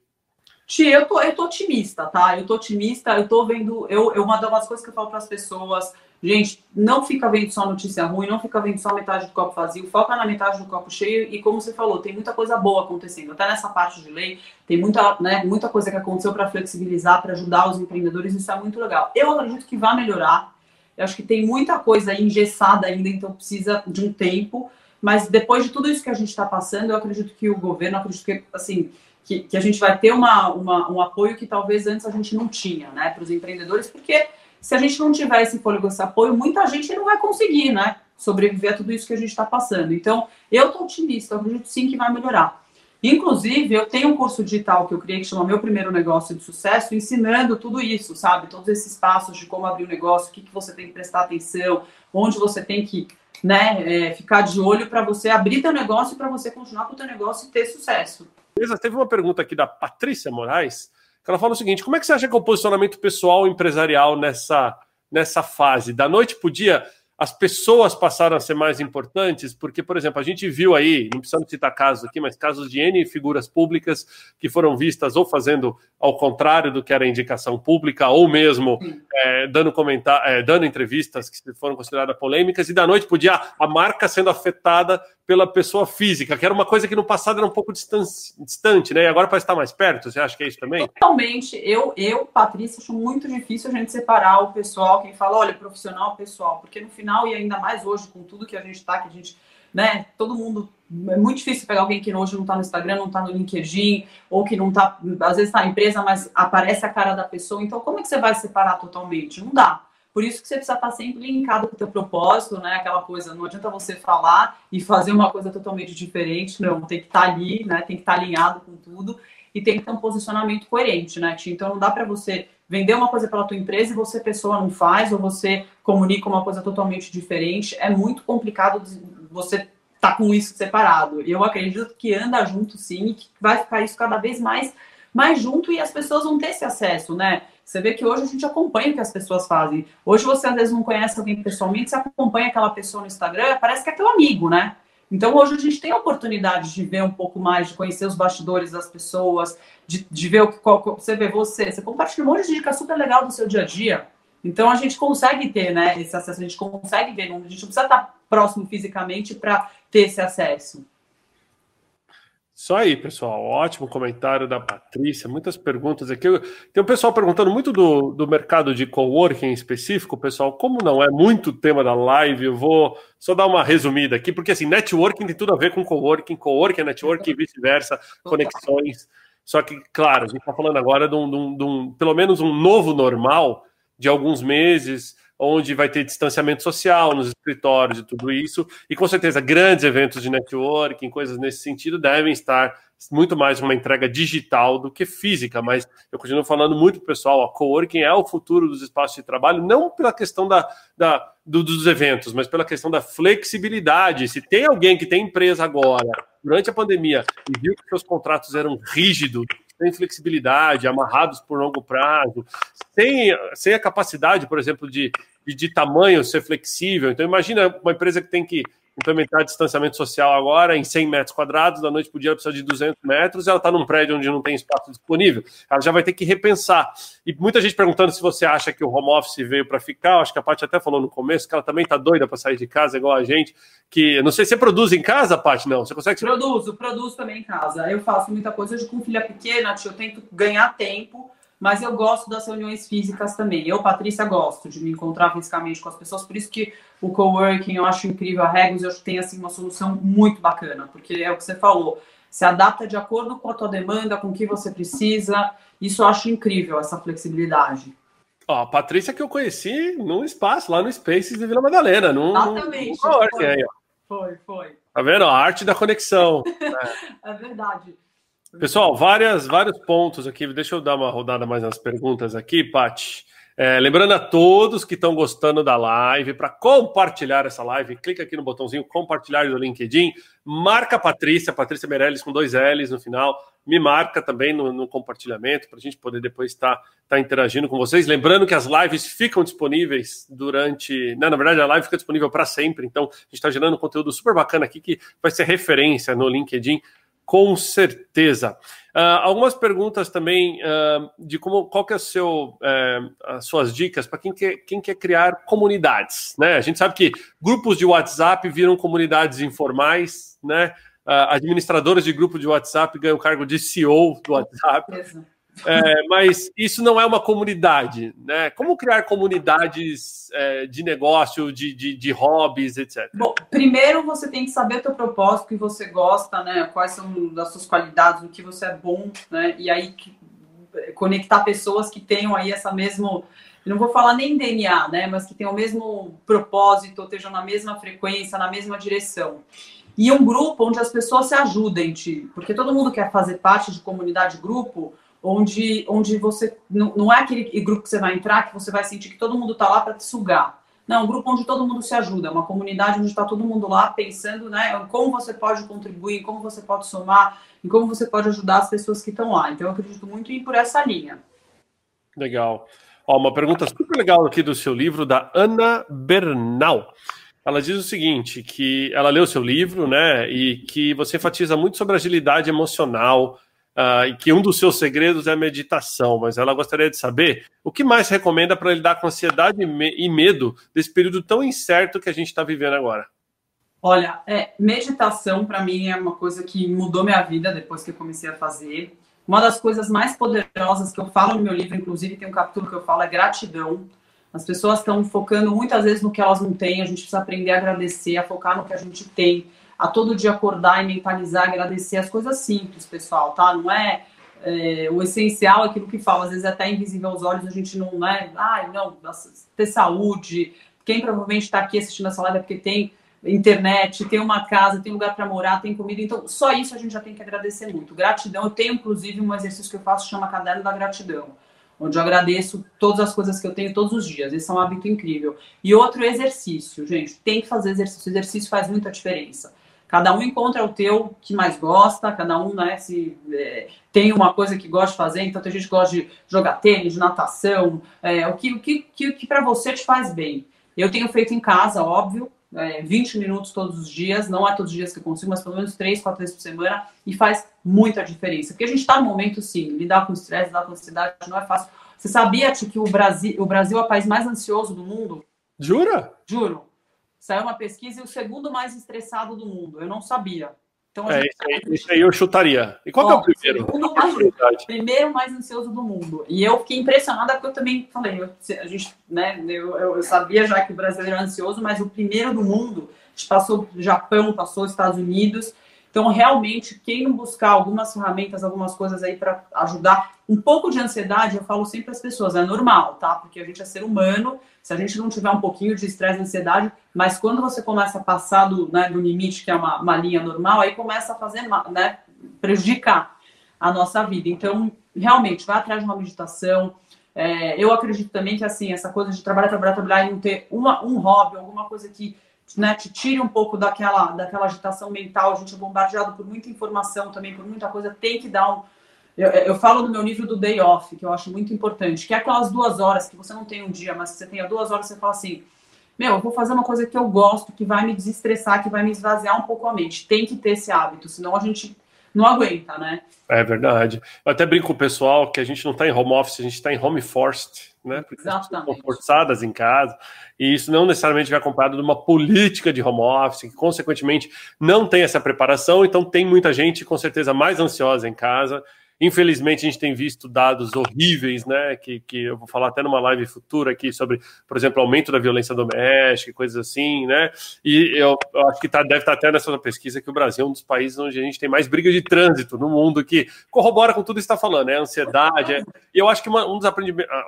Tia, eu tô, eu tô otimista, tá? Eu tô otimista, eu tô vendo. Eu, eu uma das coisas que eu falo para as pessoas Gente, não fica vendo só notícia ruim, não fica vendo só metade do copo vazio, foca na metade do copo cheio e como você falou, tem muita coisa boa acontecendo. Até nessa parte de lei, tem muita, né, muita coisa que aconteceu para flexibilizar, para ajudar os empreendedores, isso é muito legal. Eu acredito que vai melhorar. Eu acho que tem muita coisa engessada ainda, então precisa de um tempo. Mas depois de tudo isso que a gente está passando, eu acredito que o governo, acredito que, assim, que, que a gente vai ter uma, uma, um apoio que talvez antes a gente não tinha, né, para os empreendedores, porque se a gente não tiver esse fôlego, esse apoio, muita gente não vai conseguir, né? Sobreviver a tudo isso que a gente está passando. Então, eu estou otimista, eu acredito sim que vai melhorar. Inclusive, eu tenho um curso digital que eu criei que chama Meu Primeiro Negócio de Sucesso, ensinando tudo isso, sabe? Todos esses passos de como abrir um negócio, o que, que você tem que prestar atenção, onde você tem que né, é, ficar de olho para você abrir teu negócio e para você continuar com o teu negócio e ter sucesso. Beleza, teve uma pergunta aqui da Patrícia Moraes ela fala o seguinte: como é que você acha que é o posicionamento pessoal empresarial nessa, nessa fase? Da noite para o dia, as pessoas passaram a ser mais importantes, porque, por exemplo, a gente viu aí, não precisamos citar casos aqui, mas casos de N figuras públicas que foram vistas ou fazendo ao contrário do que era indicação pública, ou mesmo é, dando, comentar, é, dando entrevistas que foram consideradas polêmicas, e da noite podia a marca sendo afetada pela pessoa física, que era uma coisa que no passado era um pouco distante, né? E agora parece estar mais perto. Você acha que é isso também? Totalmente. Eu, eu, Patrícia, acho muito difícil a gente separar o pessoal, quem fala, olha, profissional, pessoal, porque no final, e ainda mais hoje, com tudo que a gente está, que a gente, né, todo mundo. É muito difícil pegar alguém que hoje não está no Instagram, não está no LinkedIn, ou que não está, às vezes está na empresa, mas aparece a cara da pessoa. Então, como é que você vai separar totalmente? Não dá. Por isso que você precisa estar sempre linkado com o teu propósito, né? Aquela coisa, não adianta você falar e fazer uma coisa totalmente diferente, não, tem que estar ali, né? Tem que estar alinhado com tudo e tem que ter um posicionamento coerente, né, Então não dá para você vender uma coisa pela tua empresa e você pessoa não faz ou você comunica uma coisa totalmente diferente. É muito complicado você tá com isso separado. E eu acredito que anda junto sim e que vai ficar isso cada vez mais mais junto e as pessoas vão ter esse acesso, né? Você vê que hoje a gente acompanha o que as pessoas fazem. Hoje você às vezes não conhece alguém pessoalmente, você acompanha aquela pessoa no Instagram, parece que é teu amigo, né? Então hoje a gente tem a oportunidade de ver um pouco mais, de conhecer os bastidores das pessoas, de, de ver o que qual, você vê você, você compartilha um monte de dica super legal do seu dia a dia. Então a gente consegue ter, né, esse acesso, a gente consegue ver, a gente não precisa estar próximo fisicamente para ter esse acesso. Isso aí, pessoal. Ótimo comentário da Patrícia. Muitas perguntas aqui. Tem um pessoal perguntando muito do, do mercado de coworking em específico, pessoal. Como não é muito tema da live, eu vou só dar uma resumida aqui, porque assim, networking tem tudo a ver com coworking, coworking é networking e vice-versa, conexões. Só que, claro, a gente está falando agora de um, de, um, de um, pelo menos um novo normal de alguns meses, onde vai ter distanciamento social nos escritórios e tudo isso, e com certeza grandes eventos de networking, coisas nesse sentido, devem estar muito mais uma entrega digital do que física, mas eu continuo falando muito para o pessoal, a coworking é o futuro dos espaços de trabalho, não pela questão da, da do, dos eventos, mas pela questão da flexibilidade. Se tem alguém que tem empresa agora, durante a pandemia, e viu que seus contratos eram rígidos, sem flexibilidade, amarrados por longo prazo, sem, sem a capacidade, por exemplo, de, de, de tamanho ser flexível. Então, imagina uma empresa que tem que implementar distanciamento social agora em 100 metros quadrados, da noite para o dia ela precisa de 200 metros, ela está num prédio onde não tem espaço disponível, ela já vai ter que repensar. E muita gente perguntando se você acha que o home office veio para ficar, acho que a Paty até falou no começo que ela também está doida para sair de casa, igual a gente, que não sei se você produz em casa, Paty, não, você consegue... Produzo, produzo também em casa, eu faço muita coisa hoje com filha pequena, eu tento ganhar tempo, mas eu gosto das reuniões físicas também. Eu, Patrícia, gosto de me encontrar fisicamente com as pessoas, por isso que o coworking eu acho incrível, a Regos eu acho que tem assim, uma solução muito bacana, porque é o que você falou, se adapta de acordo com a tua demanda, com o que você precisa, isso eu acho incrível, essa flexibilidade. Ó, a Patrícia que eu conheci num espaço, lá no Spaces de Vila Madalena, num, Exatamente. Num coworking foi, aí, ó. Foi, foi. Tá vendo? A arte da conexão. é. é verdade. Pessoal, várias, vários pontos aqui. Deixa eu dar uma rodada mais nas perguntas aqui, Pati. É, lembrando a todos que estão gostando da live, para compartilhar essa live, clica aqui no botãozinho compartilhar do LinkedIn, marca a Patrícia, Patrícia Meirelles com dois L's no final, me marca também no, no compartilhamento, para a gente poder depois estar tá, tá interagindo com vocês. Lembrando que as lives ficam disponíveis durante. Não, na verdade, a live fica disponível para sempre, então a gente está gerando conteúdo super bacana aqui que vai ser referência no LinkedIn com certeza. Uh, algumas perguntas também uh, de como, qual que é o seu, uh, as suas dicas para quem quer, quem quer criar comunidades, né? A gente sabe que grupos de WhatsApp viram comunidades informais, né? administradores de grupo de WhatsApp ganham o cargo de CEO do WhatsApp. É, mas isso não é uma comunidade, né? Como criar comunidades é, de negócio, de, de, de, hobbies, etc. Bom, primeiro você tem que saber o teu propósito, o que você gosta, né? Quais são as suas qualidades, o que você é bom, né? E aí conectar pessoas que tenham aí essa mesmo, não vou falar nem DNA, né? Mas que tenham o mesmo propósito, estejam na mesma frequência, na mesma direção. E um grupo onde as pessoas se ajudem, porque todo mundo quer fazer parte de comunidade grupo onde, onde você não, não é aquele grupo que você vai entrar que você vai sentir que todo mundo está lá para te sugar. Não, um grupo onde todo mundo se ajuda, uma comunidade onde está todo mundo lá pensando né, em como você pode contribuir, como você pode somar, em como você pode ajudar as pessoas que estão lá. Então, eu acredito muito em ir por essa linha. Legal. Ó, uma pergunta super legal aqui do seu livro, da Ana Bernal. Ela diz o seguinte, que ela leu o seu livro, né, e que você enfatiza muito sobre agilidade emocional, uh, e que um dos seus segredos é a meditação, mas ela gostaria de saber o que mais recomenda para lidar com ansiedade e medo desse período tão incerto que a gente está vivendo agora. Olha, é, meditação para mim é uma coisa que mudou minha vida depois que eu comecei a fazer. Uma das coisas mais poderosas que eu falo no meu livro, inclusive tem um capítulo que eu falo, é gratidão. As pessoas estão focando muitas vezes no que elas não têm, a gente precisa aprender a agradecer, a focar no que a gente tem a todo dia acordar e mentalizar, agradecer as coisas simples, pessoal, tá? Não é, é o essencial, é aquilo que fala, às vezes é até invisível aos olhos, a gente não, né? Ai, não, ter saúde. Quem provavelmente está aqui assistindo essa live é porque tem internet, tem uma casa, tem lugar para morar, tem comida. Então, só isso a gente já tem que agradecer muito. Gratidão, eu tenho inclusive um exercício que eu faço chama Caderno da Gratidão, onde eu agradeço todas as coisas que eu tenho todos os dias. Esse é um hábito incrível. E outro exercício, gente, tem que fazer exercício. O exercício faz muita diferença. Cada um encontra o teu que mais gosta, cada um né, se, é, tem uma coisa que gosta de fazer, então tem gente que gosta de jogar tênis, de natação, é, o que, o que, que, que para você te faz bem. Eu tenho feito em casa, óbvio, é, 20 minutos todos os dias, não é todos os dias que eu consigo, mas pelo menos 3, 4 vezes por semana, e faz muita diferença. Porque a gente está no momento, sim, lidar com estresse, lidar com ansiedade não é fácil. Você sabia, Ti, que o Brasil, o Brasil é o país mais ansioso do mundo? Jura? Juro. Saiu uma pesquisa e o segundo mais estressado do mundo. Eu não sabia. Então, é, isso, aí, isso aí eu chutaria. E qual Ó, é o primeiro? O mais, primeiro mais ansioso do mundo. E eu fiquei impressionada porque eu também falei, eu, a gente, né, eu, eu, sabia já que o brasileiro é ansioso, mas o primeiro do mundo, a gente passou Japão, passou Estados Unidos, Então, realmente, quem não buscar algumas ferramentas, algumas coisas aí para ajudar, um pouco de ansiedade, eu falo sempre as pessoas, é normal, tá? Porque a gente é ser humano, se a gente não tiver um pouquinho de estresse e ansiedade, mas quando você começa a passar do, né, do limite, que é uma, uma linha normal, aí começa a fazer, né, prejudicar a nossa vida. Então, realmente, vai atrás de uma meditação. É, eu acredito também que, assim, essa coisa de trabalhar, trabalhar, trabalhar e não ter uma, um hobby, alguma coisa que né, te tire um pouco daquela, daquela agitação mental, a gente é bombardeado por muita informação também, por muita coisa, tem que dar um. Eu, eu falo do meu livro do day off, que eu acho muito importante, que é aquelas duas horas que você não tem um dia, mas você tenha duas horas, você fala assim: meu, eu vou fazer uma coisa que eu gosto, que vai me desestressar, que vai me esvaziar um pouco a mente. Tem que ter esse hábito, senão a gente não aguenta, né? É verdade. Eu até brinco com o pessoal que a gente não está em home office, a gente está em home forced, né? Porque estão forçadas em casa, e isso não necessariamente vai acompanhado de uma política de home office, que consequentemente não tem essa preparação, então tem muita gente com certeza mais ansiosa em casa Infelizmente, a gente tem visto dados horríveis, né? Que, que eu vou falar até numa live futura aqui sobre, por exemplo, aumento da violência doméstica, coisas assim, né? E eu, eu acho que tá, deve estar tá até nessa pesquisa que o Brasil é um dos países onde a gente tem mais briga de trânsito no mundo, que corrobora com tudo que está falando, né? Ansiedade. É, e eu acho que uma, um dos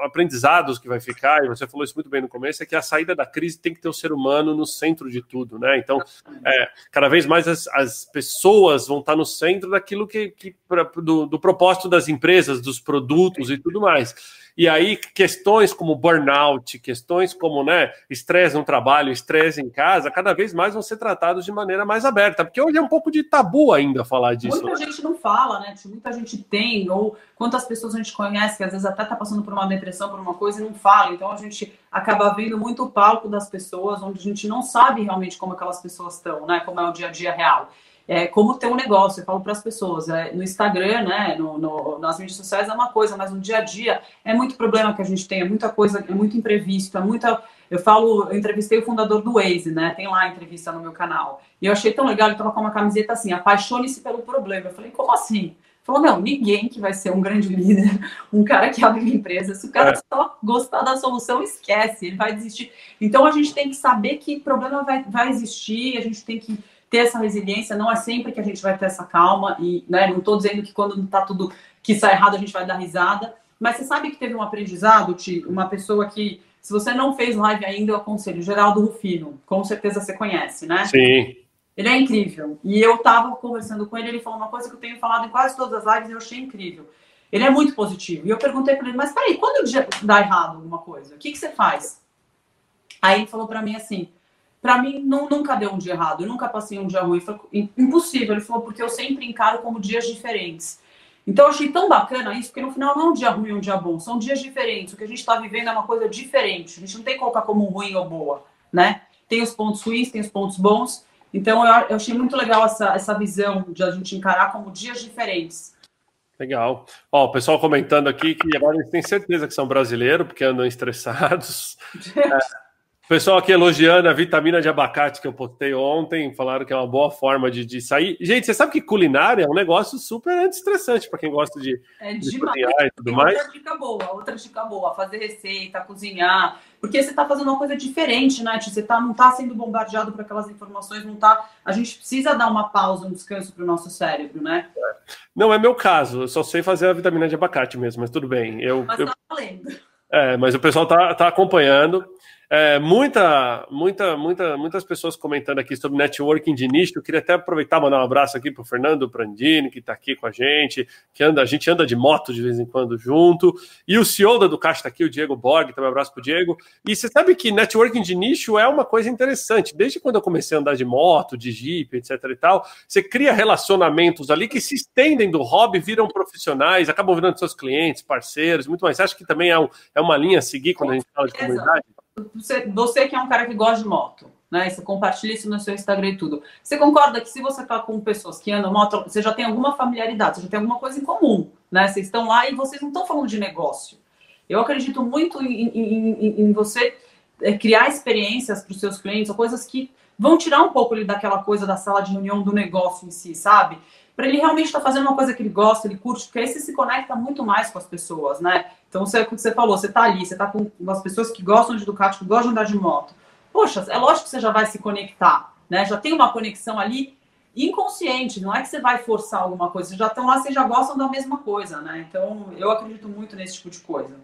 aprendizados que vai ficar, e você falou isso muito bem no começo, é que a saída da crise tem que ter o ser humano no centro de tudo, né? Então, é, cada vez mais as, as pessoas vão estar no centro daquilo que, que pra, do, do propósito propósito das empresas, dos produtos e tudo mais. E aí, questões como burnout, questões como né, estresse no trabalho, estresse em casa, cada vez mais vão ser tratados de maneira mais aberta, porque hoje é um pouco de tabu ainda falar disso. Muita né? gente não fala, né? Muita gente tem, ou quantas pessoas a gente conhece que às vezes até está passando por uma depressão, por uma coisa e não fala. Então a gente acaba vendo muito o palco das pessoas, onde a gente não sabe realmente como aquelas pessoas estão, né? Como é o dia a dia real é, como ter um negócio. Eu falo para as pessoas, é, no Instagram, né, no, no, nas mídias sociais é uma coisa, mas no dia a dia é muito problema que a gente tem, é muita coisa, é muito imprevisto, é muita. Eu falo, eu entrevistei o fundador do Waze, né? Tem lá a entrevista no meu canal. E eu achei tão legal, ele estava com uma camiseta assim, apaixone-se pelo problema. Eu falei, como assim? Falou, não, ninguém que vai ser um grande líder, um cara que abre uma empresa, se o cara é. só gostar da solução, esquece, ele vai desistir. Então a gente tem que saber que problema vai, vai existir, a gente tem que ter essa resiliência, não é sempre que a gente vai ter essa calma, e né, não estou dizendo que quando está tudo que sai errado a gente vai dar risada, mas você sabe que teve um aprendizado, Ti, uma pessoa que, se você não fez live ainda, eu aconselho, Geraldo Rufino, com certeza você conhece, né? Sim. Ele é incrível. E eu estava conversando com ele, ele falou uma coisa que eu tenho falado em quase todas as lives e eu achei incrível. Ele é muito positivo. E eu perguntei para ele, mas peraí, quando dá errado alguma coisa, o que, que você faz? Aí ele falou para mim assim, para mim não, nunca deu um dia errado, eu nunca passei um dia ruim. Foi impossível. Ele falou, porque eu sempre encaro como dias diferentes. Então eu achei tão bacana isso, porque no final não é um dia ruim ou um dia bom, são dias diferentes. O que a gente está vivendo é uma coisa diferente. A gente não tem que colocar como ruim ou boa, né? Tem os pontos ruins, tem os pontos bons. Então eu, eu achei muito legal essa, essa visão de a gente encarar como dias diferentes. Legal. Ó, o pessoal comentando aqui que agora eles têm certeza que são brasileiros, porque andam estressados. é, Pessoal aqui elogiando a vitamina de abacate que eu postei ontem, falaram que é uma boa forma de, de sair. Gente, você sabe que culinária é um negócio super estressante para quem gosta de, é de cozinhar e tudo Tem mais. Outra dica boa, outra dica boa, fazer receita, cozinhar, porque você está fazendo uma coisa diferente, né? Você tá, não está sendo bombardeado por aquelas informações, não tá. A gente precisa dar uma pausa, um descanso para o nosso cérebro, né? Não é meu caso, eu só sei fazer a vitamina de abacate mesmo, mas tudo bem. Eu, mas eu... tá valendo. É, mas o pessoal tá, tá acompanhando. É, muita, muita, muita, muitas pessoas comentando aqui sobre networking de nicho. Eu queria até aproveitar e mandar um abraço aqui para o Fernando Prandini, que está aqui com a gente, que anda, a gente anda de moto de vez em quando junto. E o CEO da Ducati está aqui, o Diego Borg, também um abraço para o Diego. E você sabe que networking de nicho é uma coisa interessante. Desde quando eu comecei a andar de moto, de jeep, etc e tal, você cria relacionamentos ali que se estendem do hobby, viram profissionais, acabam virando seus clientes, parceiros, muito mais. Você acha que também é, um, é uma linha a seguir quando a gente fala de comunidade? Você, você que é um cara que gosta de moto, né? Você compartilha isso no seu Instagram e tudo. Você concorda que se você está com pessoas que andam moto, você já tem alguma familiaridade, você já tem alguma coisa em comum, né? Vocês estão lá e vocês não estão falando de negócio. Eu acredito muito em, em, em, você é, criar experiências para os seus clientes, ou coisas que vão tirar um pouco ele daquela coisa da sala de reunião do negócio em si, sabe? Para ele realmente estar tá fazendo uma coisa que ele gosta, ele curte, porque aí você se conecta muito mais com as pessoas, né? Então, você, você falou, você tá ali, você tá com as pessoas que gostam de Ducati, que gostam de andar de moto. Poxa, é lógico que você já vai se conectar, né? Já tem uma conexão ali inconsciente, não é que você vai forçar alguma coisa, vocês já estão lá, vocês já gostam da mesma coisa, né? Então, eu acredito muito nesse tipo de coisa.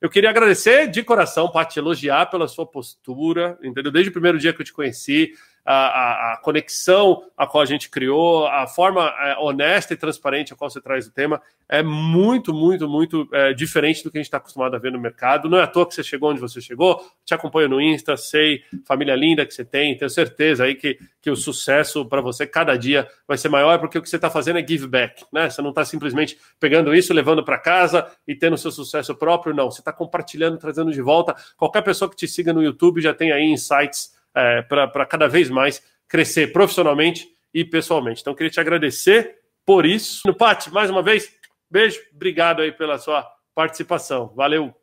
Eu queria agradecer de coração, para te elogiar pela sua postura, entendeu? Desde o primeiro dia que eu te conheci, a, a, conexão a qual a gente criou, a forma é, honesta e transparente a qual você traz o tema, é muito, muito, muito é, diferente do que a gente está acostumado a ver no mercado. Não é à toa que você chegou onde você chegou, te acompanho no Insta, sei, família linda que você tem, tenho certeza aí que, que o sucesso para você cada dia vai ser maior, porque o que você está fazendo é give back, né? Você não está simplesmente pegando isso, levando para casa e tendo seu sucesso próprio, não. Você está compartilhando, trazendo de volta. Qualquer pessoa que te siga no YouTube já tem aí insights é, para cada vez mais crescer profissionalmente e pessoalmente. Então, queria te agradecer por isso. No Pati, mais uma vez, beijo, obrigado aí pela sua participação. Valeu!